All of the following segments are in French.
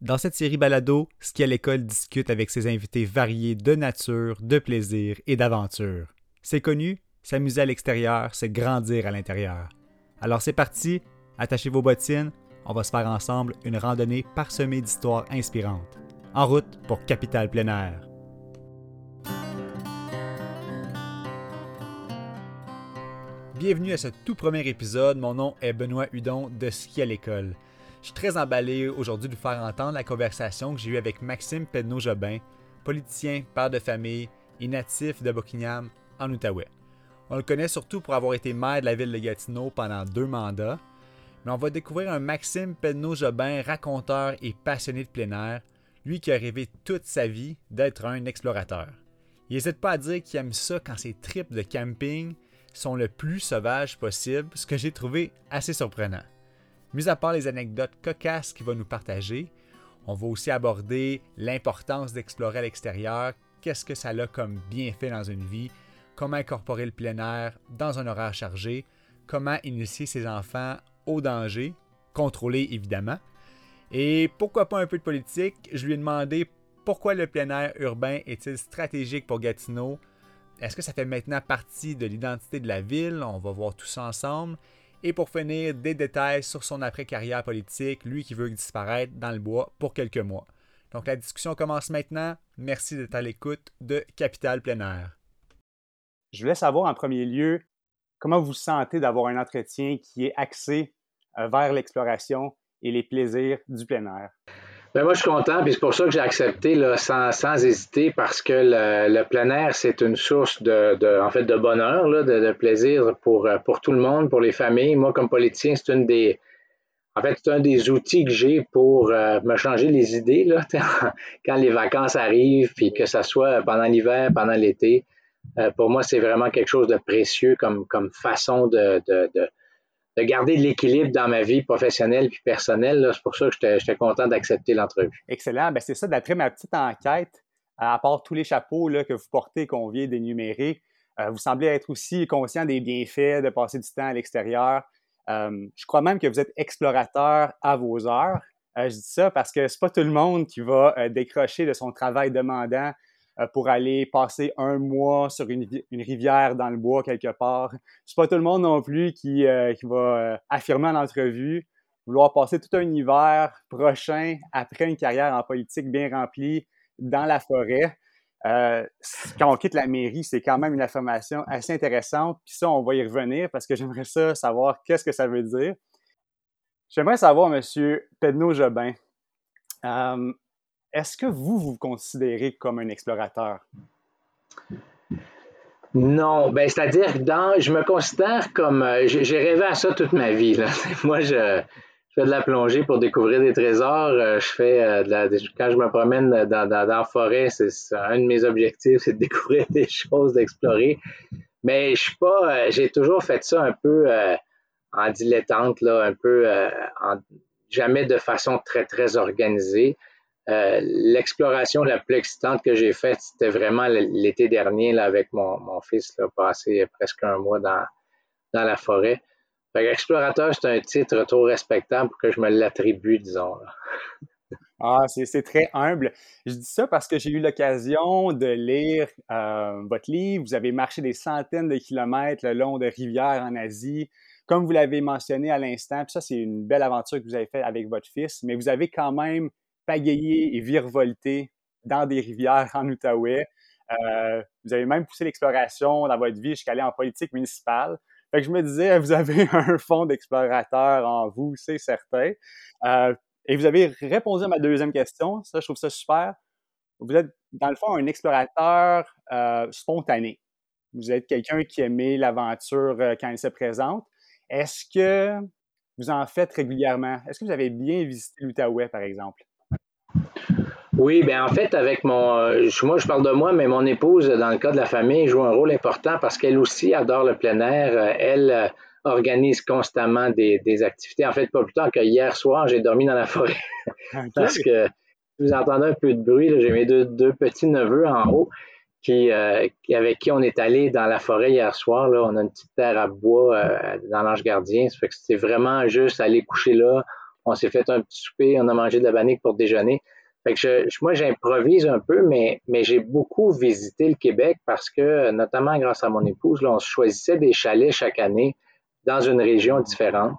Dans cette série balado, Ski à l'école discute avec ses invités variés de nature, de plaisir et d'aventure. C'est connu, s'amuser à l'extérieur, c'est grandir à l'intérieur. Alors c'est parti, attachez vos bottines, on va se faire ensemble une randonnée parsemée d'histoires inspirantes. En route pour Capital Plein Air. Bienvenue à ce tout premier épisode. Mon nom est Benoît Hudon de Ski à l'école. Je suis très emballé aujourd'hui de vous faire entendre la conversation que j'ai eue avec Maxime Pedneau-Jobin, politicien, père de famille et natif de Buckingham, en Outaouais. On le connaît surtout pour avoir été maire de la ville de Gatineau pendant deux mandats, mais on va découvrir un Maxime Pedneau-Jobin, raconteur et passionné de plein air, lui qui a rêvé toute sa vie d'être un explorateur. Il n'hésite pas à dire qu'il aime ça quand ses trips de camping sont le plus sauvages possible, ce que j'ai trouvé assez surprenant. Mis à part les anecdotes cocasses qu'il va nous partager, on va aussi aborder l'importance d'explorer à l'extérieur, qu'est-ce que ça a comme bienfait dans une vie, comment incorporer le plein air dans un horaire chargé, comment initier ses enfants au danger, contrôlé évidemment. Et pourquoi pas un peu de politique, je lui ai demandé pourquoi le plein air urbain est-il stratégique pour Gatineau, est-ce que ça fait maintenant partie de l'identité de la ville? On va voir tout ça ensemble. Et pour finir, des détails sur son après-carrière politique, lui qui veut disparaître dans le bois pour quelques mois. Donc la discussion commence maintenant. Merci d'être à l'écoute de Capital Plein Air. Je voulais savoir en premier lieu comment vous sentez d'avoir un entretien qui est axé euh, vers l'exploration et les plaisirs du plein air? Ben moi, je suis content, puis c'est pour ça que j'ai accepté là, sans, sans, hésiter, parce que le, le plein air, c'est une source de, de, en fait, de bonheur, là, de, de, plaisir pour, pour tout le monde, pour les familles. Moi, comme politicien, c'est une des, en fait, c'est un des outils que j'ai pour euh, me changer les idées là, quand les vacances arrivent, puis que ce soit pendant l'hiver, pendant l'été. Euh, pour moi, c'est vraiment quelque chose de précieux comme, comme façon de, de, de de garder l'équilibre dans ma vie professionnelle puis personnelle. C'est pour ça que j'étais content d'accepter l'entrevue. Excellent. Ben, c'est ça, d'après ma petite enquête, à part tous les chapeaux là, que vous portez qu'on vient d'énumérer, euh, vous semblez être aussi conscient des bienfaits de passer du temps à l'extérieur. Euh, je crois même que vous êtes explorateur à vos heures. Euh, je dis ça parce que c'est pas tout le monde qui va décrocher de son travail demandant euh, pour aller passer un mois sur une, rivière dans le bois quelque part. C'est pas tout le monde non plus qui, euh, va euh, affirmer en entrevue vouloir passer tout un hiver prochain après une carrière en politique bien remplie dans la forêt. quand on quitte la mairie, c'est quand même une affirmation assez intéressante. Puis ça, on va y revenir parce que j'aimerais ça savoir qu'est-ce que ça veut dire. J'aimerais savoir, Monsieur Pedneau-Jobin, est-ce que vous vous considérez comme un explorateur? Non, ben c'est-à-dire dans, je me considère comme, euh, j'ai rêvé à ça toute ma vie. Moi, je, fais de la plongée pour découvrir des trésors. Euh, je fais euh, quand je me promène dans, dans, la forêt, c'est un de mes objectifs, c'est de découvrir des choses, d'explorer. Mais je suis pas, j'ai toujours fait ça un peu en dilettante un peu jamais de façon très très organisée. Euh, l'exploration la plus excitante que j'ai faite, c'était vraiment l'été dernier là, avec mon, fils, passé presque un mois dans, dans la forêt. Fait explorateur, c'est un titre trop respectable pour que je me l'attribue, disons. Ah, c'est très humble. Je dis ça parce que j'ai eu l'occasion de lire euh, votre livre. Vous avez marché des centaines de kilomètres le long de rivières en Asie. Comme vous l'avez mentionné à l'instant, ça, c'est une belle aventure que vous avez faite avec votre fils, mais vous avez quand même pagayer et virevolter dans des rivières en Outaouais. Euh, vous avez même poussé l'exploration dans votre vie jusqu'à aller en politique municipale. Fait que je me disais, vous avez un fond d'explorateur en vous, c'est certain. Euh, et vous avez répondu à ma deuxième question. Ça, je trouve ça super. Vous êtes, dans le fond, un explorateur euh, spontané. Vous êtes quelqu'un qui aimait l'aventure quand elle se présente. Est-ce que vous en faites régulièrement? Est-ce que vous avez bien visité l'Outaouais, par exemple? Oui, bien en fait, avec mon. Euh, moi, je parle de moi, mais mon épouse, dans le cas de la famille, joue un rôle important parce qu'elle aussi adore le plein air. Euh, elle euh, organise constamment des, activités. En fait, pas plus tard que hier soir, j'ai dormi dans la forêt. parce que vous entendez un peu de bruit, j'ai mes deux, petits-neveux en haut qui, avec qui on est allé dans la forêt hier soir. Là. On a une petite terre à bois dans l'Ange Gardien. Ça fait que c'était vraiment juste aller coucher là, On s'est fait un petit souper, on a mangé de la bannique pour déjeuner. Fait que je, moi, j'improvise un peu, mais, mais j'ai beaucoup visité le Québec parce que, notamment grâce à mon épouse, là, on choisissait des chalets chaque année dans une région différente.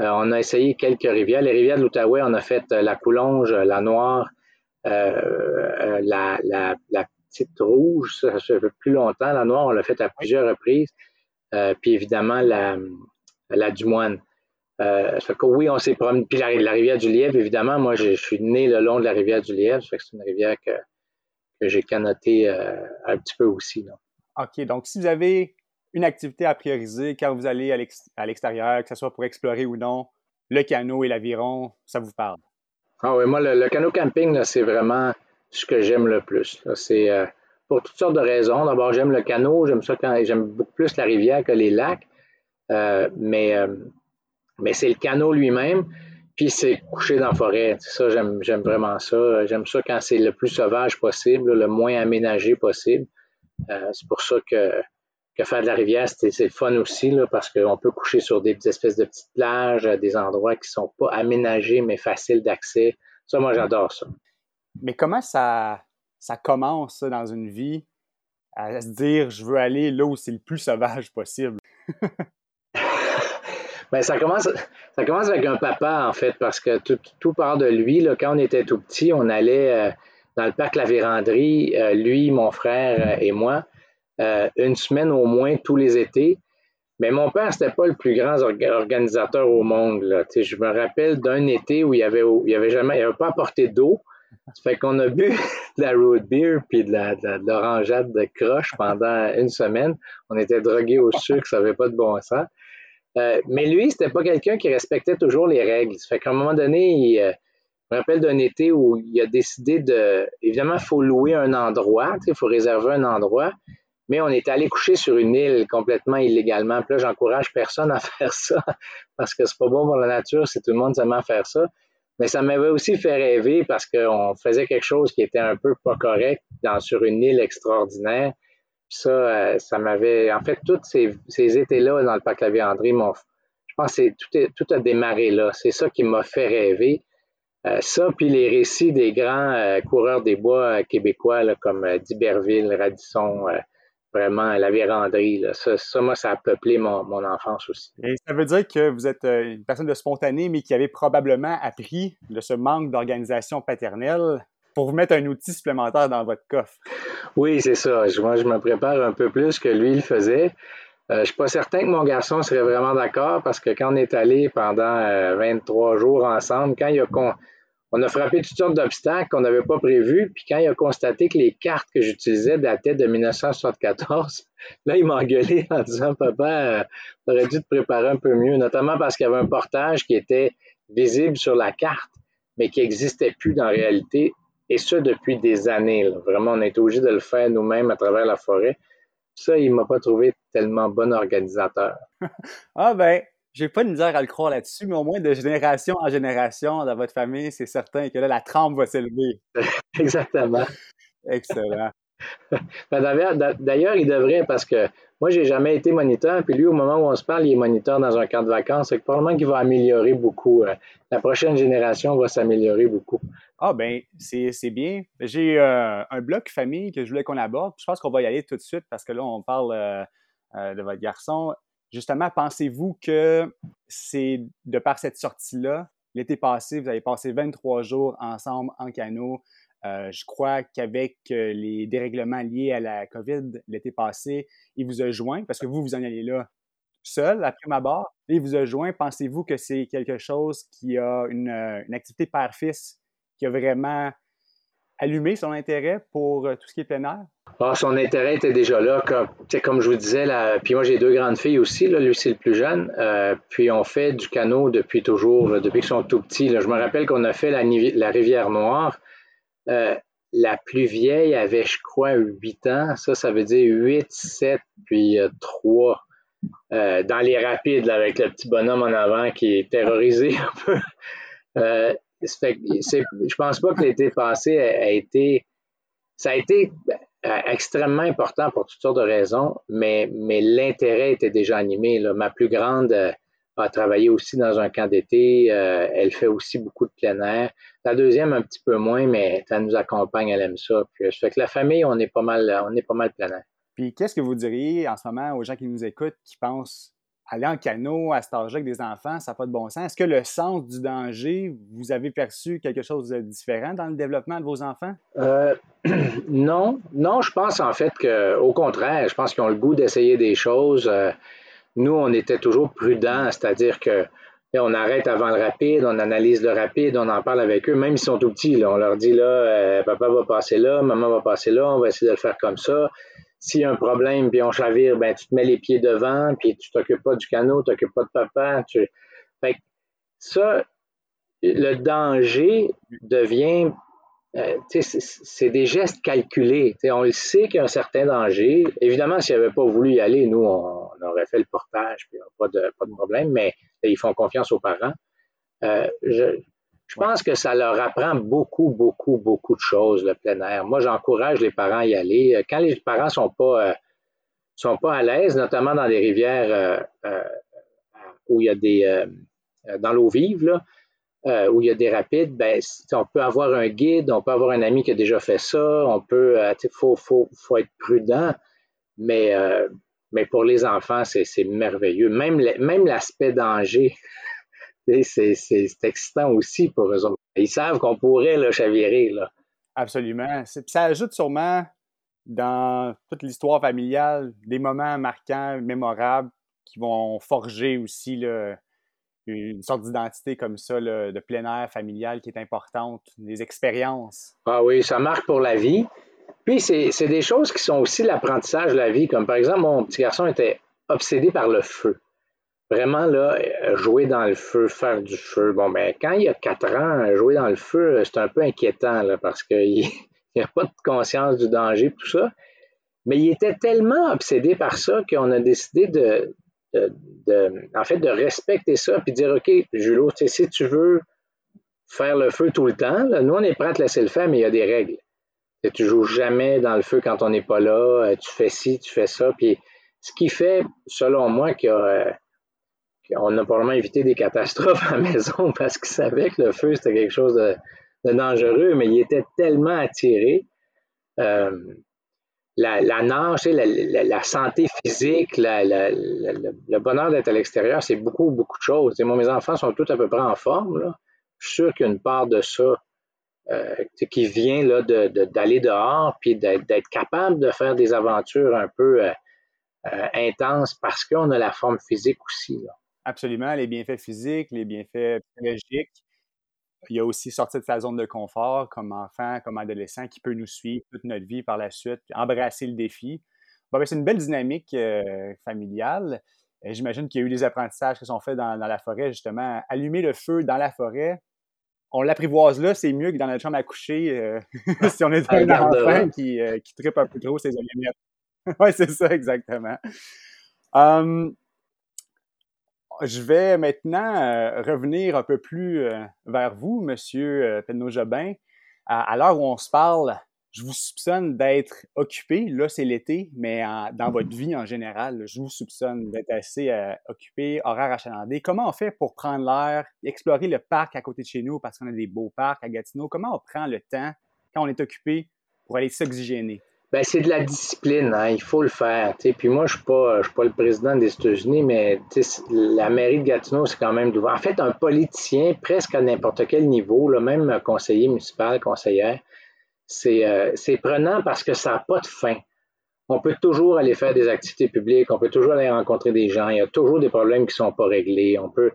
Euh, on a essayé quelques rivières. Les rivières de l'Outaouais, on a fait euh, la Coulonge, la Noire, euh, la, la, la, petite rouge, ça, ça fait plus longtemps. La Noire, on l'a fait à plusieurs reprises. puis évidemment, la, la Dumoine. Euh, que oui, on s'est promené. Puis la, rivière du Lièvre, évidemment, moi, je, suis né le long de la rivière du Lièvre. Ça fait que c'est une rivière que, que j'ai canotée euh, un petit peu aussi. Là. OK. Donc, si vous avez une activité à prioriser quand vous allez à l'extérieur, que ce soit pour explorer ou non, le canot et l'aviron, ça vous parle? Ah oui, moi, le, canot camping, c'est vraiment ce que j'aime le plus. C'est euh, pour toutes sortes de raisons. D'abord, j'aime le canot, j'aime ça quand j'aime beaucoup plus la rivière que les lacs. Euh, mais mais c'est le canot lui-même, puis c'est couché dans la forêt. Ça, j'aime, vraiment ça. J'aime ça quand c'est le plus sauvage possible, le moins aménagé possible. Euh, c'est pour ça que, que faire de la rivière, c'est, c'est fun aussi, là, parce qu'on peut coucher sur des espèces de petites plages, des endroits qui sont pas aménagés, mais faciles d'accès. Ça, moi, j'adore ça. Mais comment ça, ça commence dans une vie à se dire je veux aller là où c'est le plus sauvage possible? Ben, ça commence, ça commence avec un papa, en fait, parce que tout, part de lui. Là, quand on était tout petit, on allait euh, dans le parc La Vérandrie, euh, lui, mon frère euh, et moi, une semaine au moins tous les étés. Mais mon père, c'était pas le plus grand organisateur au monde. Là. Je me rappelle d'un été où il y avait, il avait jamais, il avait pas apporté d'eau. Ça fait qu'on a bu de la root beer puis de la, de l'orangeade de croche pendant une semaine. On était drogués au sucre, ça n'avait pas de bon sens. Euh, mais lui, c'était pas quelqu'un qui respectait toujours les règles. Ça fait qu'à un moment donné, il, euh, je me rappelle d'un été où il a décidé de. Évidemment, il faut louer un endroit, il faut réserver un endroit, mais on est allé coucher sur une île complètement illégalement. Puis là, j'encourage personne à faire ça parce que c'est pas bon pour la nature si tout le monde à faire ça. Mais ça m'avait aussi fait rêver parce qu'on faisait quelque chose qui était un peu pas correct dans, sur une île extraordinaire ça, euh, ça m'avait. En fait, tous ces, ces étés-là dans le parc La Viandrie, je pense que tout, tout a démarré là. C'est ça qui m'a fait rêver. Euh, ça, puis les récits des grands euh, coureurs des bois québécois, là, comme d'Iberville, Radisson, vraiment la vérandrie. Ça, ça, moi, ça a peuplé mon, mon, enfance aussi. Et ça veut dire que vous êtes une personne de spontanée, mais qui avait probablement appris de ce manque d'organisation paternelle pour vous mettre un outil supplémentaire dans votre coffre. Oui, c'est ça. Moi, je me prépare un peu plus que lui le faisait. Euh, je ne suis pas certain que mon garçon serait vraiment d'accord parce que quand on est allé pendant 23 euh, jours ensemble, quand il a on a frappé toutes sortes d'obstacles qu'on n'avait pas prévus, puis quand il a constaté que les cartes que j'utilisais dataient de 1974, là, il m'a engueulé en disant Papa, euh, tu aurais dû te préparer un peu mieux, notamment parce qu'il y avait un portage qui était visible sur la carte, mais qui n'existait plus dans la réalité et ça depuis des années. Vraiment, on a été obligé de le faire nous-mêmes à travers la forêt. Ça, il m'a pas trouvé tellement bon organisateur. ah ben, j'ai pas de misère à le croire là-dessus, mais au moins de génération en génération dans votre famille, c'est certain que là, la trempe va s'élever. Exactement. Excellent. Ben, d'ailleurs, il devrait parce que moi, j'ai jamais été moniteur, puis lui, au moment où on se parle, il est moniteur dans un camp de vacances. C'est probablement qu'il va améliorer beaucoup. Euh, la prochaine génération va s'améliorer beaucoup. Ah ben, c'est bien. J'ai euh, un bloc famille que je voulais qu'on aborde. Je pense qu'on va y aller tout de suite parce que là, on parle euh, de votre garçon. Justement, pensez-vous que c'est de par cette sortie-là, l'été passé, vous avez passé 23 jours ensemble en canot, euh, je crois qu'avec euh, les dérèglements liés à la COVID l'été passé, il vous a joint, parce que vous, vous en allez là seul, après ma barre, il vous a joint. Pensez-vous que c'est quelque chose qui a une, euh, activité père-fils qui a vraiment allumé son intérêt pour tout ce qui est plein air? Ah, son intérêt était déjà là. Comme, je vous disais, puis moi j'ai deux grandes filles aussi, là, lui c'est le plus jeune. puis on fait du canot depuis toujours, depuis qu'ils sont tout petits. Je me rappelle qu'on a fait la, rivière Noire euh, la plus vieille avait, je crois, 8 ans. Ça, ça veut dire 8, 7, puis 3. Euh, euh, dans les rapides, avec le petit bonhomme en avant qui est terrorisé un peu. Euh, je pense pas que l'été passé a, été. Ça a été extrêmement important pour toutes sortes de raisons, mais, l'intérêt était déjà animé. Ma plus grande a a travaillé aussi dans un camp d'été. Euh, elle fait aussi beaucoup de plein air. La deuxième, un petit peu moins, mais elle nous accompagne, elle aime ça. Puis, ça fait que la famille, on est pas mal, on est pas mal plein air. Puis qu'est-ce que vous diriez en ce moment aux gens qui nous écoutent, qui pensent aller en canot à cet avec des enfants, ça n'a pas de bon sens. Est-ce que le sens du danger, vous avez perçu quelque chose de différent dans le développement de vos enfants? Euh, non, non, je pense en fait qu'au contraire, je pense qu'ils ont le goût d'essayer des choses. Euh, nous, on était toujours prudents, c'est-à-dire que on arrête avant le rapide, on analyse le rapide, on en parle avec eux, même s'ils sont tout petits. on leur dit là, euh, papa va passer là, maman va passer là, on va essayer de le faire comme ça s'il y a un problème puis on chavire, ben tu te mets les pieds devant, puis tu t'occupes pas du canot, tu t'occupes pas de papa. Tu... Ça, le danger devient, euh, c'est des gestes calculés. on le sait qu'il y a un certain danger. Évidemment, s'il avait pas voulu y aller, nous, on, aurait fait le portage, puis pas de, pas de problème, mais ils font confiance aux parents. Euh, je pense que ça leur apprend beaucoup, beaucoup, beaucoup de choses, le plein air. Moi, j'encourage les parents à y aller. Euh, quand les parents sont pas, euh, sont pas à l'aise, notamment dans des rivières euh, où il y a des, dans l'eau vive, là, où il y a des rapides, ben, on peut avoir un guide, on peut avoir un ami qui a déjà fait ça, on peut, il faut, faut, faut, être prudent, mais, mais pour les enfants, c'est merveilleux. Même l'aspect danger, c'est excitant aussi pour eux autres. Ils savent qu'on pourrait le chavirer. Là. Absolument. Ça ajoute sûrement dans toute l'histoire familiale des moments marquants, mémorables, qui vont forger aussi là, une sorte d'identité comme ça, de plein air familial qui est importante, des expériences. Ah oui, ça marque pour la vie. Puis c'est des choses qui sont aussi l'apprentissage de la vie, comme par exemple, mon petit garçon était obsédé par le feu vraiment là, jouer dans le feu, faire du feu. Bon, ben, quand il y a quatre ans, jouer dans le feu, c'est un peu inquiétant là, parce qu'il n'y a pas de conscience du danger, tout ça. Mais il était tellement obsédé par ça qu'on a décidé de, en fait, de respecter ça puis dire, OK, Julo, si tu veux faire le feu tout le temps, nous, on est prêts à te laisser le faire, mais il y a des règles. tu joues jamais dans le feu quand on n'est pas là, tu fais ci, tu fais ça. Puis ce qui fait, selon moi, qu'il y a on a probablement évité des catastrophes à la maison parce qu'il savait que le feu, c'était quelque chose de, dangereux, mais il était tellement attiré. Euh, la, nage, la, santé physique, le bonheur d'être à l'extérieur, c'est beaucoup, beaucoup de choses. moi, mes enfants sont tous à peu près en forme. Je suis sûr qu'il part de ça euh, qui vient d'aller dehors puis d'être capable de faire des aventures un peu euh, intenses parce qu'on a la forme physique aussi. Absolument, les bienfaits physiques, les bienfaits psychologiques. Il y a aussi sortir de sa zone de confort comme enfant, comme adolescent, qui peut nous suivre toute notre vie par la suite, embrasser le défi. Ben, c'est une belle dynamique euh, familiale. J'imagine qu'il y a eu des apprentissages qui sont faits dans, la forêt, justement. Allumer le feu dans la forêt, on l'apprivoise là, c'est mieux que dans notre chambre à coucher euh, si on est un enfant qui, euh, qui tripe un peu trop ses allumettes. oui, c'est ça, exactement. Hum, je vais maintenant euh, revenir un peu plus euh, vers vous, Monsieur euh, Penneau-Jobin. À, l'heure où on se parle, je vous soupçonne d'être occupé. Là, c'est l'été, mais dans votre vie en général, je vous soupçonne d'être assez occupé, horaire achalandé. Comment on fait pour prendre l'air, explorer le parc à côté de chez nous parce qu'on a des beaux parcs à Gatineau? Comment on prend le temps quand on est occupé pour aller s'oxygéner? Ben, c'est de la discipline, hein, il faut le faire. Puis moi, je ne suis, pas, suis pas le président des États-Unis, mais la mairie de Gatineau, c'est quand même En fait, un politicien, presque à n'importe quel niveau, là, même conseiller municipal, conseillère, euh, c'est prenant parce que ça n'a pas de fin. On peut toujours aller faire des activités publiques, on peut toujours aller rencontrer des gens, il y a toujours des problèmes qui ne sont pas réglés. On peut.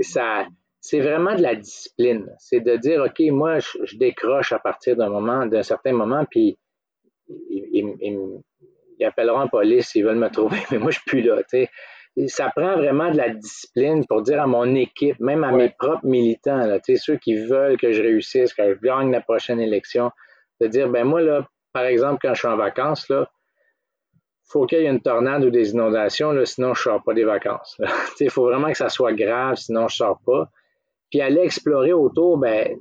Ça, c'est vraiment de la discipline. C'est de dire, OK, moi, je, je décroche à partir d'un moment, d'un certain moment, puis ils, appelleront la police, ils veulent me trouver, mais moi, je suis plus là. Ça prend vraiment de la discipline pour dire à mon équipe, même à mes propres militants, là, ceux qui veulent que je réussisse, que je gagne la prochaine élection, de dire, ben moi, là, par exemple, quand je suis en vacances, là, faut qu'il y ait une tornade ou des inondations, là, sinon je ne sors pas des vacances. Il faut vraiment que ça soit grave, sinon je ne sors pas. Puis aller explorer autour, ben,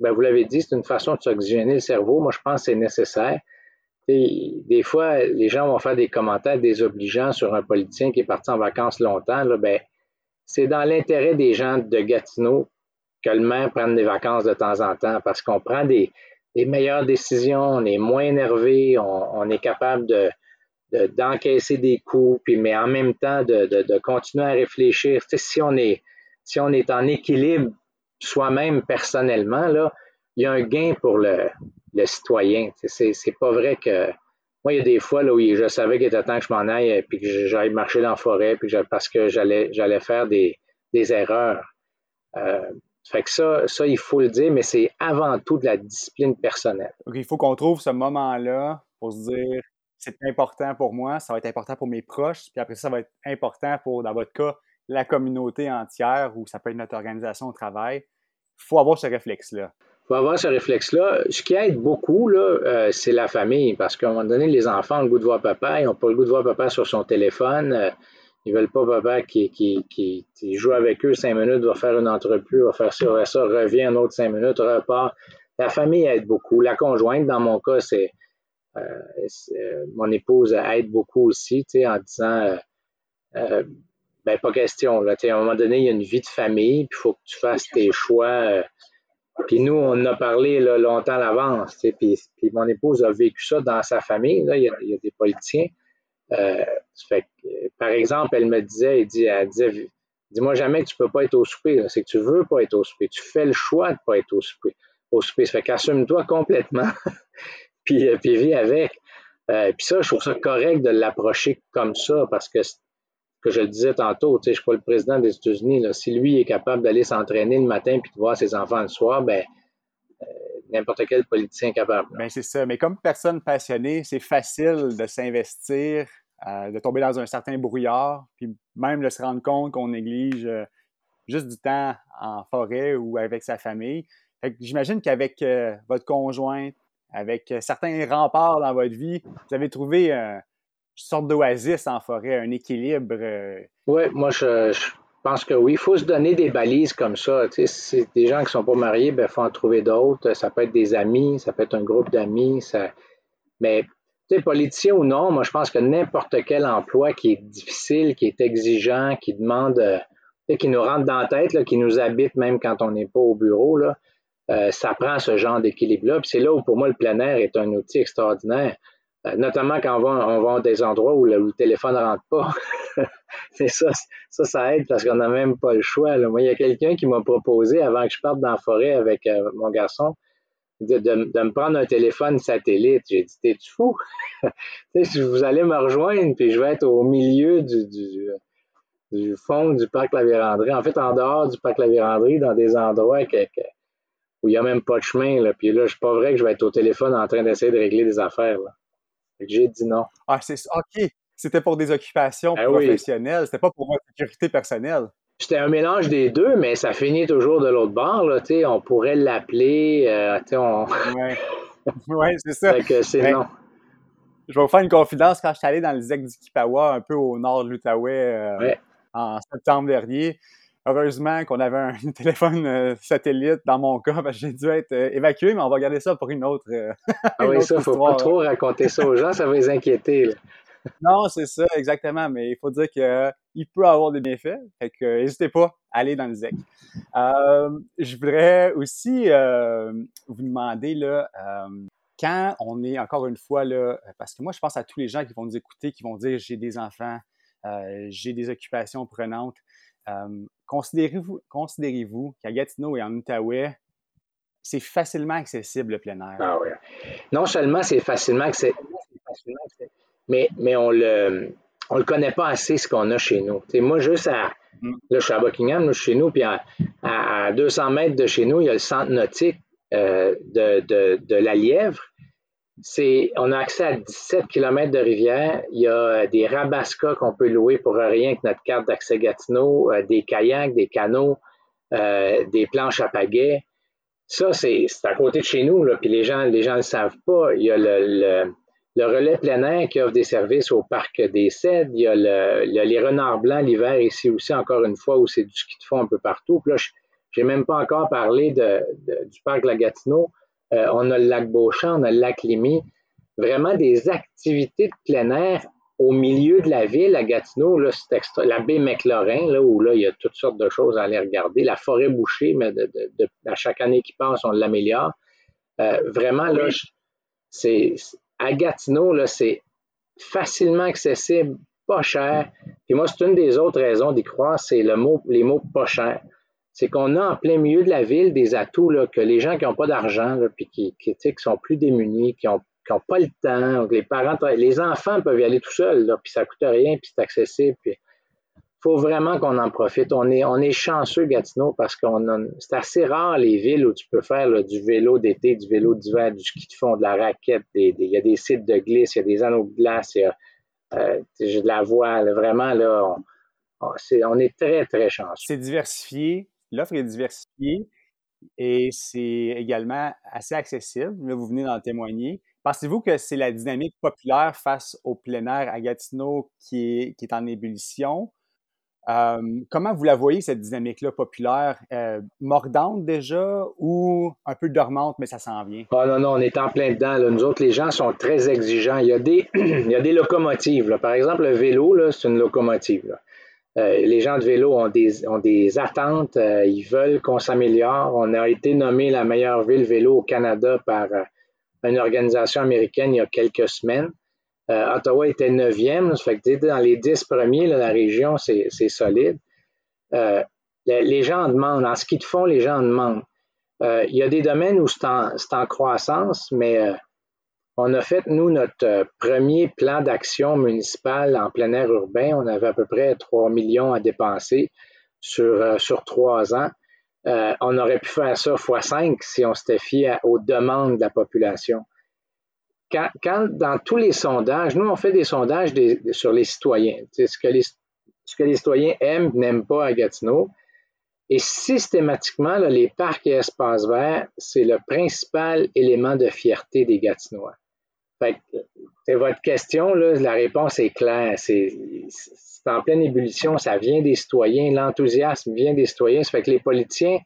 ben, vous l'avez dit, c'est une façon de s'oxygéner le cerveau. Moi, je pense que c'est nécessaire. des fois, les gens vont faire des commentaires désobligeants sur un politicien qui est parti en vacances longtemps. Là, ben, c'est dans l'intérêt des gens de Gatineau que le maire prenne des vacances de temps en temps parce qu'on prend des, meilleures décisions, on est moins énervé, on, est capable de, d'encaisser des coups, puis, mais en même temps de, continuer à réfléchir. si on est si on est en équilibre soi-même personnellement, il y a un gain pour le, citoyen. C'est, pas vrai que moi, il y a des fois là, où je savais qu'il était temps que je m'en aille puis que j'aille marcher dans la forêt puis parce que j'allais, faire des, erreurs. Euh, fait que ça, ça, il faut le dire, mais c'est avant tout de la discipline personnelle. Il faut qu'on trouve ce moment-là pour se dire c'est important pour moi, ça va être important pour mes proches, puis après ça, ça va être important pour, dans votre cas, la communauté entière ou ça peut être notre organisation au travail. Il faut avoir ce réflexe-là. Il faut avoir ce réflexe-là. Ce qui aide beaucoup, euh, c'est la famille, parce qu'à un moment donné, les enfants ont le goût de voir papa, ils n'ont pas le goût de voir papa sur son téléphone. Euh, ils veulent pas papa qui, qui, qui, joue avec eux cinq minutes, va faire une entrevue, va faire ça, ça, revient un autre cinq minutes, repart. La famille aide beaucoup. La conjointe, dans mon cas, c'est euh, euh, mon épouse aide beaucoup aussi, tu sais, en disant ben pas question. Là, à un moment donné, il y a une vie de famille, puis il faut que tu fasses tes choix. puis nous, on a parlé là, longtemps à l'avance. Puis, puis mon épouse a vécu ça dans sa famille. Là, il, y a, il y a des politiciens. Euh, fait, par exemple, elle me disait, elle, dit, elle disait, dis-moi jamais que tu peux pas être au souper. C'est que tu veux pas être au souper. Tu fais le choix de pas être au souper. Au souper. Ça fait qu'assume-toi complètement. puis, euh, puis vis avec. Euh, puis ça, je trouve ça correct de l'approcher comme ça parce que, que je le disais tantôt, je suis pas le président des États-Unis. Si lui est capable d'aller s'entraîner le matin puis de voir ses enfants le soir, ben n'importe quel politicien capable. Ben c'est ça. Mais comme personne passionnée, c'est facile de s'investir, euh, de tomber dans un certain brouillard, puis même de se rendre compte qu'on néglige euh, juste du temps en forêt ou avec sa famille. j'imagine qu'avec euh, votre conjoint, avec certains remparts dans votre vie, vous avez trouvé sorte d'oasis en forêt, un équilibre. Oui, moi, je pense que oui. Il faut se donner des balises comme ça. Tu sais, si c'est des gens qui ne sont pas mariés, il ben, faut en trouver d'autres. Ça peut être des amis, ça peut être un groupe d'amis. Ça... Mais tu sais, politicien ou non, moi je pense que n'importe quel emploi qui est difficile, qui est exigeant, qui demande, euh, qui nous rentre dans la tête, qui nous habite même quand on n'est pas au bureau, euh, ça prend ce genre d'équilibre-là. Puis c'est là où pour moi le plein air est un outil extraordinaire. Euh, notamment quand on va, on va à des endroits où le, téléphone ne rentre pas. ça, ça, aide parce qu'on n'a même pas le choix. Moi, il y a quelqu'un qui m'a proposé, avant que je parte dans la forêt avec euh, mon garçon, de, de, me prendre un téléphone satellite. J'ai dit, t'es-tu fou? vous allez me rejoindre, puis je vais être au milieu du, du, fond du parc La Vérandrie. En fait, en dehors du parc La Vérandrie, dans des endroits où il n'y a même pas de chemin. Là. Puis là, je suis pas vrai que je vais être au téléphone en train d'essayer de régler des affaires. Là. J'ai dit non. Ah, c'est OK. C'était pour des occupations ah professionnelles, c'était pas pour votre sécurité personnelle. C'était un mélange des deux, mais ça finit toujours de l'autre bord. Là, on pourrait l'appeler. Euh, on... Oui, c'est ça. c'est non. Je vais vous faire une confidence. Quand je suis allé dans le ZEC du Kipawa, un peu au nord de l'Outaouais, euh, en septembre dernier, heureusement qu'on avait un téléphone euh, satellite dans mon cas, parce que j'ai dû être euh, évacué, mais on va garder ça pour une autre. Euh, ah oui, ça, il ne faut pas trop raconter ça aux gens, ça va les inquiéter. non, c'est ça, exactement, mais il faut dire qu'il peut avoir des bienfaits, fait que n'hésitez pas à aller dans le ZEC. je voudrais aussi vous demander, là, quand on est, encore une fois, là, parce que moi, je pense à tous les gens qui vont nous écouter, qui vont dire j'ai des enfants, j'ai des occupations prenantes. Considérez-vous considérez qu'à Gatineau et en Outaouais, c'est facilement accessible le plein air? Ah. Non seulement c'est facilement accessible, mais, mais on le on le connaît pas assez ce qu'on a chez nous. moi, juste à. Mm. Là, je suis à Buckingham, chez nous, puis à, 200 mètres de chez nous, il y a le centre nautique euh, de, de, de, la Lièvre on a accès à 17 km de rivière. Il y a euh, des rabascas qu'on peut louer pour rien que notre carte d'accès Gatineau, euh, des kayaks, des canots, euh, des planches à pagaie. Ça, c'est, à côté de chez nous, puis les gens gens le savent pas. Il y a le, relais plein air qui offre des services au parc des Cèdres. Il y a, le, les renards blancs l'hiver ici aussi, encore une fois, où c'est du ski de fond un peu partout. Puis là, j'ai même pas encore parlé de, du parc La Gatineau. Euh, on a le lac Beauchamp, on a le lac Lémy. Vraiment des activités de plein air au milieu de la ville, à Gatineau, là, c'est extra, la baie McLaurin, là, où là, il y a toutes sortes de choses à aller regarder. La forêt bouchée, mais de, à chaque année qui passe, on l'améliore. Euh, vraiment, là, c'est à Gatineau, là, c'est facilement accessible, pas cher. Puis moi, c'est une des autres raisons d'y croire, c'est le mot, les mots pas cher. C'est qu'on a en plein milieu de la ville des atouts là, que les gens qui n'ont pas d'argent, puis qui, qui, sont plus démunis, qui ont qui n'ont pas le temps, les parents, les enfants peuvent y aller tout seuls, puis ça coûte rien, puis c'est accessible. Puis faut vraiment qu'on en profite. On est, on est chanceux, Gatineau, parce qu'on c'est assez rare les villes où tu peux faire du vélo d'été, du vélo d'hiver, du ski de fond, de la raquette. il y a des sites de glisse, il y a des anneaux de glace, il y a euh, de la voile. Vraiment, là, on est très, très chanceux. C'est diversifié. L'offre est diversifiée et c'est également assez accessible. Là, vous venez d'en témoigner. Pensez-vous que c'est la dynamique populaire face au plein air à Gatineau qui est, qui est en ébullition? comment vous la voyez, cette dynamique-là populaire? Euh, mordante déjà ou un peu dormante, mais ça s'en vient? Ah non, non, on est en plein dedans. Nous autres, les gens sont très exigeants. Il y a des, il y a des locomotives. Par exemple, le vélo, c'est une locomotive. Euh, les gens de vélo ont des, attentes. Euh, ils veulent qu'on s'améliore. On a été nommé la meilleure ville vélo au Canada par une organisation américaine il y a quelques semaines. Euh, Ottawa était neuvième, ça fait que dans les dix premiers, la région, c'est solide. Euh, les, gens en demandent. En ski de fond, les gens en demandent. Euh, il y a des domaines où c'est en, en, croissance, mais on a fait, nous, notre premier plan d'action municipal en plein air urbain. On avait à peu près 3 millions à dépenser sur, sur trois ans. Euh, on aurait pu faire ça x5 si on s'était fié aux demandes de la population. Quand, dans tous les sondages, nous, on fait des sondages sur les citoyens, ce que les, ce que les citoyens aiment, n'aiment pas à Gatineau. Et systématiquement, les parcs et espaces verts, c'est le principal élément de fierté des Gatinois. C'est votre question, la réponse est claire. C'est, en pleine ébullition, ça vient des citoyens, l'enthousiasme vient des citoyens. Ça fait que les politiciens,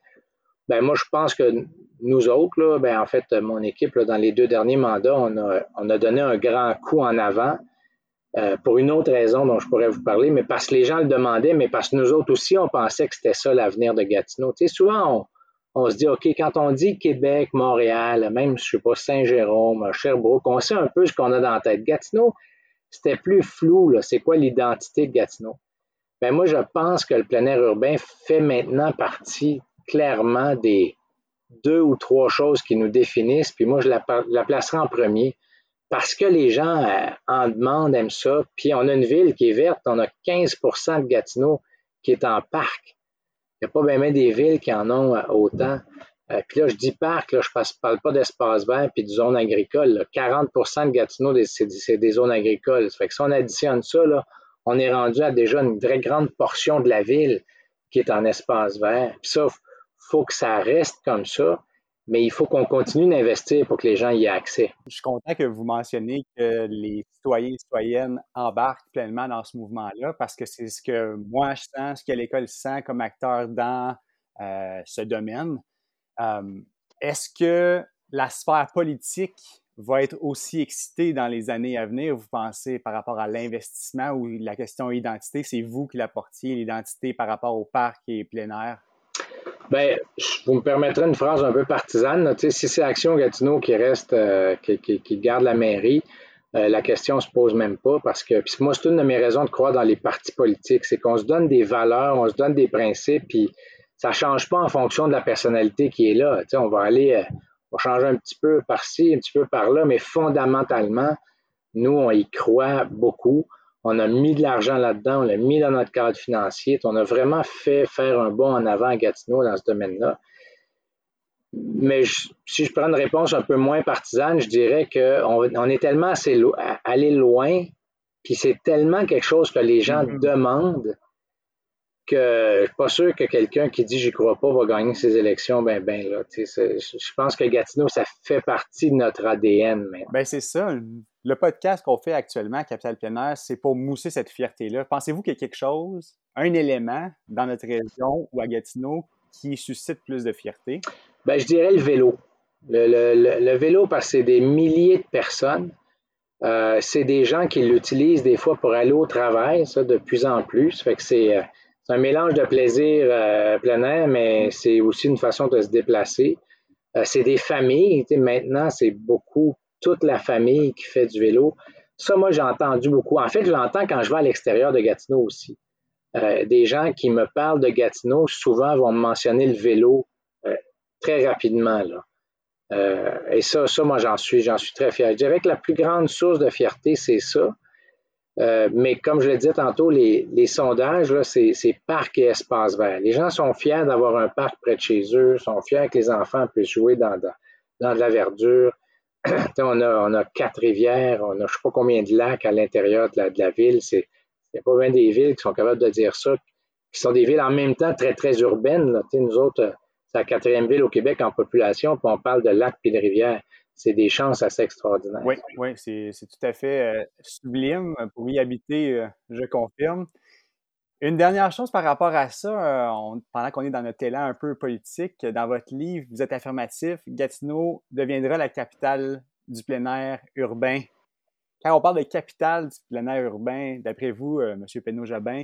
ben moi, je pense que nous autres, là, ben en fait, mon équipe, dans les deux derniers mandats, on a, on a donné un grand coup en avant euh, pour une autre raison dont je pourrais vous parler, mais parce que les gens le demandaient, mais parce que nous autres aussi, on pensait que c'était ça l'avenir de Gatineau. Tu sais, souvent, on, se dit, OK, quand on dit Québec, Montréal, même, je sais pas, Saint-Jérôme, Sherbrooke, on sait un peu ce qu'on a dans la tête. Gatineau, c'était plus flou, c'est quoi l'identité de Gatineau? Ben moi, je pense que le plein air urbain fait maintenant partie clairement des deux ou trois choses qui nous définissent, puis moi, je la, la placerai en premier parce que les gens euh, en demandent, aiment ça, puis on a une ville qui est verte, on a 15% de Gatineau qui est en parc. Il n'y a pas bien des villes qui en ont euh, autant. Euh, là, je dis parc, là, je ne parle pas d'espace vert puis de zone agricole. 40% de Gatineau, c'est des zones agricoles. Ça fait que si on additionne ça, là, on est rendu à déjà une très grande portion de la ville qui est en espace vert. Puis ça, faut que ça reste comme ça, mais il faut qu'on continue d'investir pour que les gens y aient accès. Je suis content que vous mentionniez que les citoyens et citoyennes embarquent pleinement dans ce mouvement-là parce que c'est ce que moi je sens, ce que l'école sent comme acteur dans euh, ce domaine. Euh, est-ce que la sphère politique va être aussi excitée dans les années à venir, vous pensez, par rapport à l'investissement ou la question identité? C'est vous qui l'apportiez, l'identité par rapport au parc et plein air? Bien, vous me permettrez une phrase un peu partisane. si c'est Action Gatineau qui reste, euh, qui, garde la mairie, euh, la question se pose même pas parce que moi, c'est une de mes raisons de croire dans les partis politiques. C'est qu'on se donne des valeurs, on se donne des principes, puis ça ne change pas en fonction de la personnalité qui est là. on va aller, euh, on va changer un petit peu par-ci, un petit peu par-là, mais fondamentalement, nous, on y croit beaucoup. On a mis de l'argent là-dedans, on l'a mis dans notre cadre financier. On a vraiment fait faire un bond en avant à Gatineau dans ce domaine-là. Mais si je prends une réponse un peu moins partisane, je dirais qu'on on est tellement assez allé loin, puis c'est tellement quelque chose que les gens mm-hmm. demandent que je suis pas sûr que quelqu'un qui dit j'y crois pas va gagner ces élections ben ben là. Je pense que Gatineau, ça fait partie de notre ADN Ben c'est ça. Le podcast qu'on fait actuellement, Capital Plein c'est pour mousser cette fierté-là. Pensez-vous qu'il y a quelque chose, un élément dans notre région ou à Gatineau qui suscite plus de fierté? Ben, je dirais le vélo. Le, vélo, parce que c'est des milliers de personnes. Euh, c'est des gens qui l'utilisent des fois pour aller au travail, ça, de plus en plus. Fait que c'est euh, un mélange de plaisir euh, plein air, mais c'est aussi une façon de se déplacer. c'est des familles. Maintenant, c'est beaucoup toute la famille qui fait du vélo. Ça, moi, j'ai entendu beaucoup. En fait, je l'entends quand je vais à l'extérieur de Gatineau aussi. des gens qui me parlent de Gatineau, souvent vont me mentionner le vélo très rapidement. Là. Euh, et ça, ça, moi, j'en suis, j'en suis très fier. Je dirais que la plus grande source de fierté, c'est ça. Euh, mais comme je l'ai dit tantôt, les, sondages, c'est, parc et espace vert. Les gens sont fiers d'avoir un parc près de chez eux, sont fiers que les enfants puissent jouer dans, de la verdure. on, a, quatre rivières, on a je ne sais pas combien de lacs à l'intérieur de la, ville. Il n'y a pas bien des villes qui sont capables de dire ça, qui sont des villes en même temps très, très urbaines. Nous autres, c'est la quatrième ville au Québec en population, puis on parle de lacs et de rivières. C'est des chances assez extraordinaires. Oui, oui, c'est tout à fait euh, sublime pour y habiter, euh, je confirme. Une dernière chose par rapport à ça, euh, pendant qu'on est dans notre élan un peu politique, dans votre livre, vous êtes affirmatif, Gatineau deviendra la capitale du plein air urbain. Quand on parle de capitale du plein air urbain, d'après vous, M. Penneau-Jabin,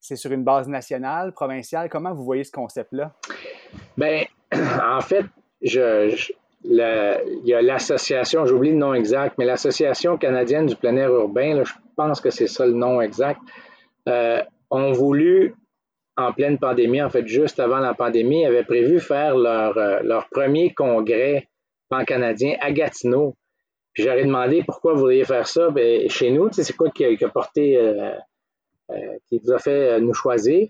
c'est sur une base nationale, provinciale? Comment vous voyez ce concept-là? Bien, en fait, je, il y a l'association, j'oublie le nom exact, mais l'Association canadienne du plein air urbain, je pense que c'est ça le nom exact, euh, ont voulu, en pleine pandémie, en fait, juste avant la pandémie, avaient prévu faire leur, euh, leur premier congrès pan-canadien à Gatineau. Puis j'aurais demandé pourquoi vous vouliez faire ça. Bien, chez nous, c'est quoi qui a, porté, euh, qui vous a fait nous choisir?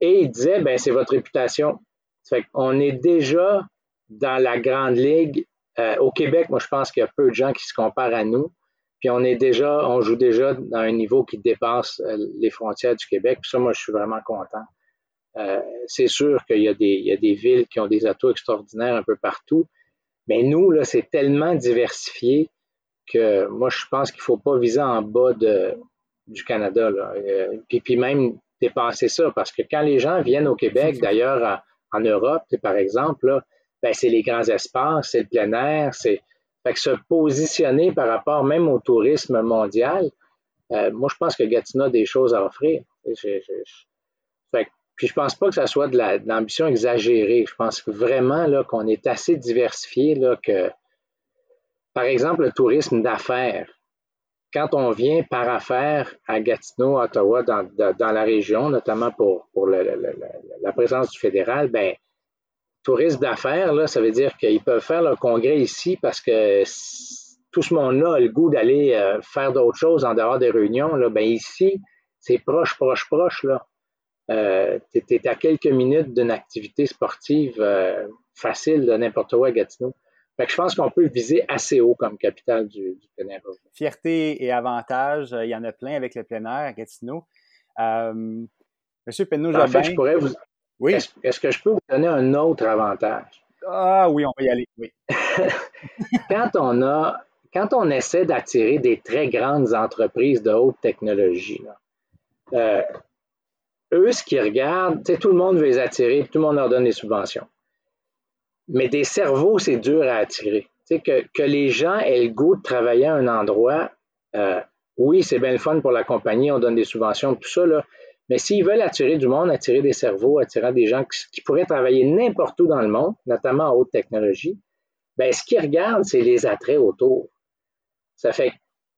Et il disait, ben, c'est votre réputation. Fait qu'on est déjà dans la grande ligue. Euh, au Québec, moi, je pense qu'il y a peu de gens qui se comparent à nous. Puis on est déjà, on joue déjà dans un niveau qui dépasse euh, les frontières du Québec. Puis ça, moi, je suis vraiment content. Euh, c'est sûr qu'il y, a des, il y a des villes qui ont des atouts extraordinaires un peu partout. Mais nous, là, c'est tellement diversifié que moi, je pense qu'il ne faut pas viser en bas de, du Canada. Là. puis, puis même dépasser ça, parce que quand les gens viennent au Québec, d'ailleurs, en Europe, par exemple, ben, c'est les grands espaces, c'est le plein air, c'est fait que se positionner par rapport même au tourisme mondial, euh, moi je pense que Gatineau a des choses à offrir. fait puis je pense pas que ça soit de l'ambition exagérée. Je pense vraiment qu'on est assez diversifié que, par exemple, le tourisme d'affaires. Quand on vient par affaires à Gatineau, Ottawa, dans, la région, notamment pour, pour la présence du fédéral, ben tourisme d'affaires, là, ça veut dire qu'ils peuvent faire leur congrès ici parce que tout ce monde-là a le goût d'aller euh, faire d'autres choses en dehors des réunions. Là. Ben ici, c'est proche, proche, proche. Là. Euh, tu es, à quelques minutes d'une activité sportive euh, facile de n'importe où à Gatineau. Fait que je pense qu'on peut viser assez haut comme capitale du, du plein air. Fierté et avantages, il y en a plein avec le plein air à Gatineau. Monsieur Penneau-Jobin... En fait, je pourrais vous... Oui. Est-ce, que je peux vous donner un autre avantage? Ah oui, on va y aller, oui. quand on a, quand on essaie d'attirer des très grandes entreprises de haute technologie, euh, eux, ce qu'ils regardent, tout le monde veut les attirer, tout le monde leur donne des subventions. Mais des cerveaux, c'est dur à attirer. Que, que les gens aient le goût de travailler à un endroit, euh, oui, c'est bien le fun pour la compagnie, on donne des subventions, tout ça, là, mais s'ils veulent attirer du monde, attirer des cerveaux, attirer des gens qui, pourraient travailler n'importe où dans le monde, notamment en haute technologie, ben, ce qu'ils regardent, c'est les attraits autour. Ça fait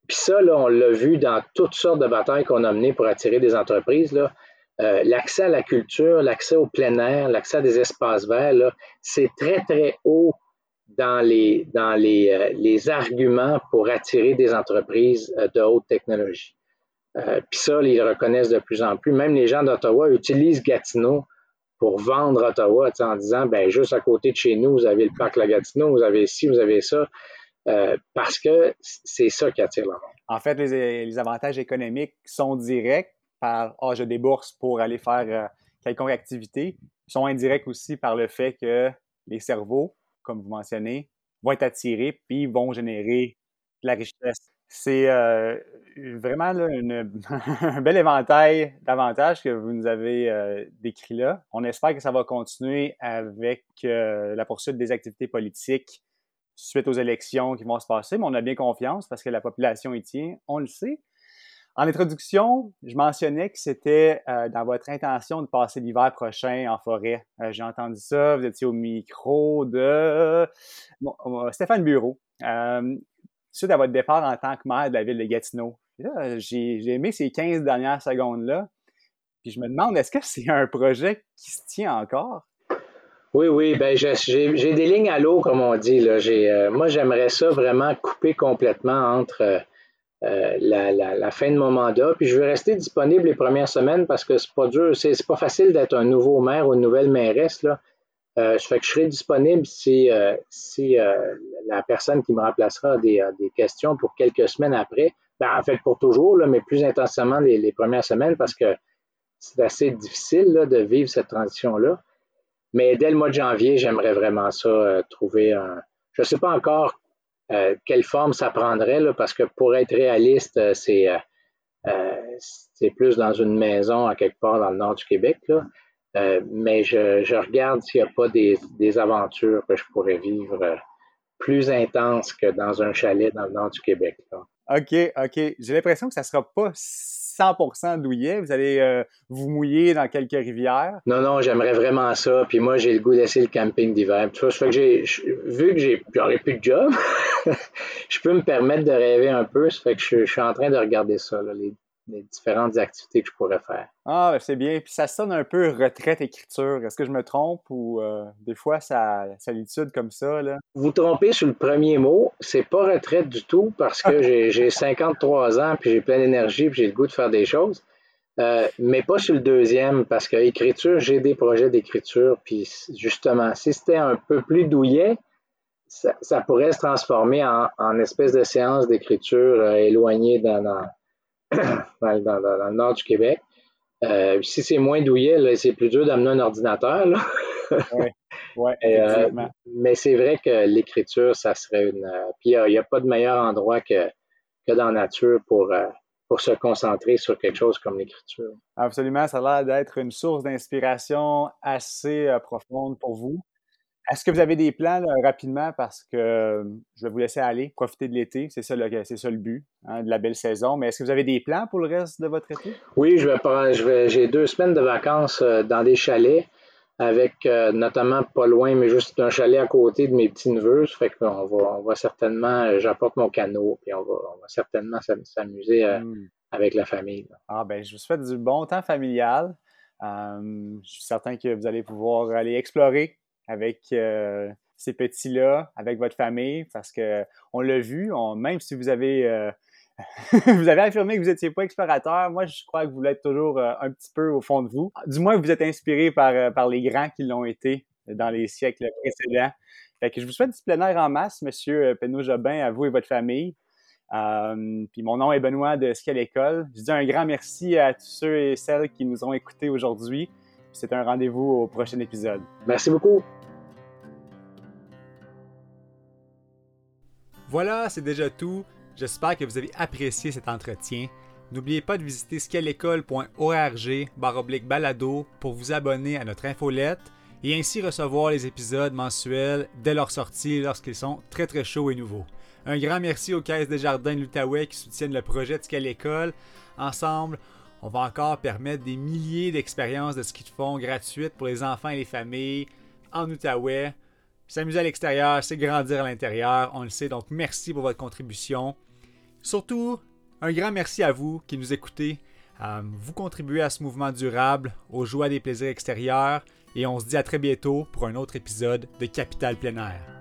puis ça, là, on l'a vu dans toutes sortes de batailles qu'on a menées pour attirer des entreprises. Là. Euh, l'accès à la culture, l'accès au plein air, l'accès à des espaces verts, c'est très, très haut dans les, euh, arguments pour attirer des entreprises euh, de haute technologie. Euh, puis ça, ils le reconnaissent de plus en plus. Même les gens d'Ottawa utilisent Gatineau pour vendre Ottawa en disant, ben juste à côté de chez nous, vous avez le parc La Gatineau, vous avez ci, vous avez ça, euh, parce que c'est ça qui attire le. En fait, les, avantages économiques sont directs par ah, je débourse pour aller faire euh, quelconque activité. Ils sont indirects aussi par le fait que les cerveaux, comme vous mentionnez, vont être attirés puis vont générer de la richesse. C'est euh, vraiment un bel éventail d'avantages que vous nous avez euh, décrit là. On espère que ça va continuer avec euh, la poursuite des activités politiques suite aux élections qui vont se passer, mais on a bien confiance parce que la population y tient, on le sait. En introduction, je mentionnais que c'était dans votre intention de passer l'hiver prochain en forêt. J'ai entendu ça, vous étiez au micro de Stéphane Bureau, suite à votre départ en tant que maire de la ville de Gatineau. J'ai aimé ces 15 dernières secondes-là. Puis je me demande, est-ce que c'est un projet qui se tient encore? Oui, oui, ben j'ai des lignes à l'eau, comme on dit. Là. moi, j'aimerais ça vraiment couper complètement entre euh, la, fin de mon mandat. Puis je vais rester disponible les premières semaines parce que c'est pas dur, c'est pas facile d'être un nouveau maire ou une nouvelle mairesse. Là. Euh, je que je serai disponible si, euh, si la personne qui me remplacera a des, questions pour quelques semaines après. Ben, en fait, pour toujours, mais plus intensément les, premières semaines parce que c'est assez difficile de vivre cette transition-là. Mais dès le mois de janvier, j'aimerais vraiment ça, trouver un. Je ne sais pas encore euh, quelle forme ça prendrait, parce que pour être réaliste, euh, c'est euh, plus dans une maison à quelque part dans le nord du Québec. Mais je, je regarde s'il n'y a pas des, des, aventures que je pourrais vivre plus intenses que dans un chalet dans le nord du Québec. Là. OK, OK. J'ai l'impression que ça ne sera pas 100% douillet. Vous allez euh, vous mouiller dans quelques rivières. Non, non, j'aimerais vraiment ça. Puis moi, j'ai le goût d'essayer le camping d'hiver. Ça fait que j'ai, vu que j'ai, j'aurais plus de job, je peux me permettre de rêver un peu. Ça fait que je, suis en train de regarder ça, les les différentes activités que je pourrais faire. Ah, ben, c'est bien. Puis ça sonne un peu retraite-écriture. Est-ce que je me trompe ou euh, des fois ça solitude comme ça? Là? Vous trompez sur le premier mot. C'est pas retraite du tout parce que j'ai 53 ans puis j'ai plein d'énergie puis j'ai le goût de faire des choses. Euh, mais pas sur le deuxième parce que écriture, j'ai des projets d'écriture. Puis justement, si c'était un peu plus douillet, ça, pourrait se transformer en, espèce de séance d'écriture euh, éloignée dans, dans dans, le nord du Québec. Euh, si c'est moins douillet, c'est plus dur d'amener un ordinateur. oui, euh, mais c'est vrai que l'écriture, ça serait une. Euh, puis il n'y a, pas de meilleur endroit que, que dans la nature pour, pour se concentrer sur quelque chose comme l'écriture. Absolument, ça a l'air d'être une source d'inspiration assez profonde pour vous. Est-ce que vous avez des plans rapidement? Parce que euh, je vais vous laisser aller, profiter de l'été, c'est ça, le, c'est ça le but hein, de la belle saison. Mais est-ce que vous avez des plans pour le reste de votre été? Oui, je vais, je vais j'ai deux semaines de vacances euh, dans des chalets avec euh, notamment pas loin, mais juste un chalet à côté de mes petits neveux. Ça fait qu'on va, on va certainement, j'apporte mon canot, puis on va, on va certainement s'amuser hmm. avec la famille. Ah ben, je vous souhaite du bon temps familial. je suis certain que vous allez pouvoir aller explorer avec euh, ces petits-là, avec votre famille, parce que on l'a vu, même si vous avez euh, vous avez affirmé que vous n'étiez pas explorateur. Moi, je crois que vous l'êtes toujours euh, un petit peu au fond de vous. Du moins, vous êtes inspiré par, les grands qui l'ont été dans les siècles précédents. Fait je vous souhaite du plein air en masse, Monsieur Penneau-Jobin, à vous et votre famille. puis mon nom est Benoît de Ski à l'école. Je dis un grand merci à tous ceux et celles qui nous ont écoutés aujourd'hui. C'est un rendez-vous au prochain épisode. Merci beaucoup. Voilà, c'est déjà tout. J'espère que vous avez apprécié cet entretien. N'oubliez pas de visiter scalécole.org balado pour vous abonner à notre infolette et ainsi recevoir les épisodes mensuels dès leur sortie lorsqu'ils sont très très chauds et nouveaux. Un grand merci aux Caisses des Jardins de l'Outaouais qui soutiennent le projet de Scalécole. Ensemble, on va encore permettre des milliers d'expériences de ski de fond gratuites pour les enfants et les familles en Outaouais. S'amuser à l'extérieur, c'est grandir à l'intérieur, on le sait, donc merci pour votre contribution. Surtout, un grand merci à vous qui nous écoutez. Euh, vous contribuez à ce mouvement durable, aux joies des plaisirs extérieurs, et on se dit à très bientôt pour un autre épisode de Capital Plein Air.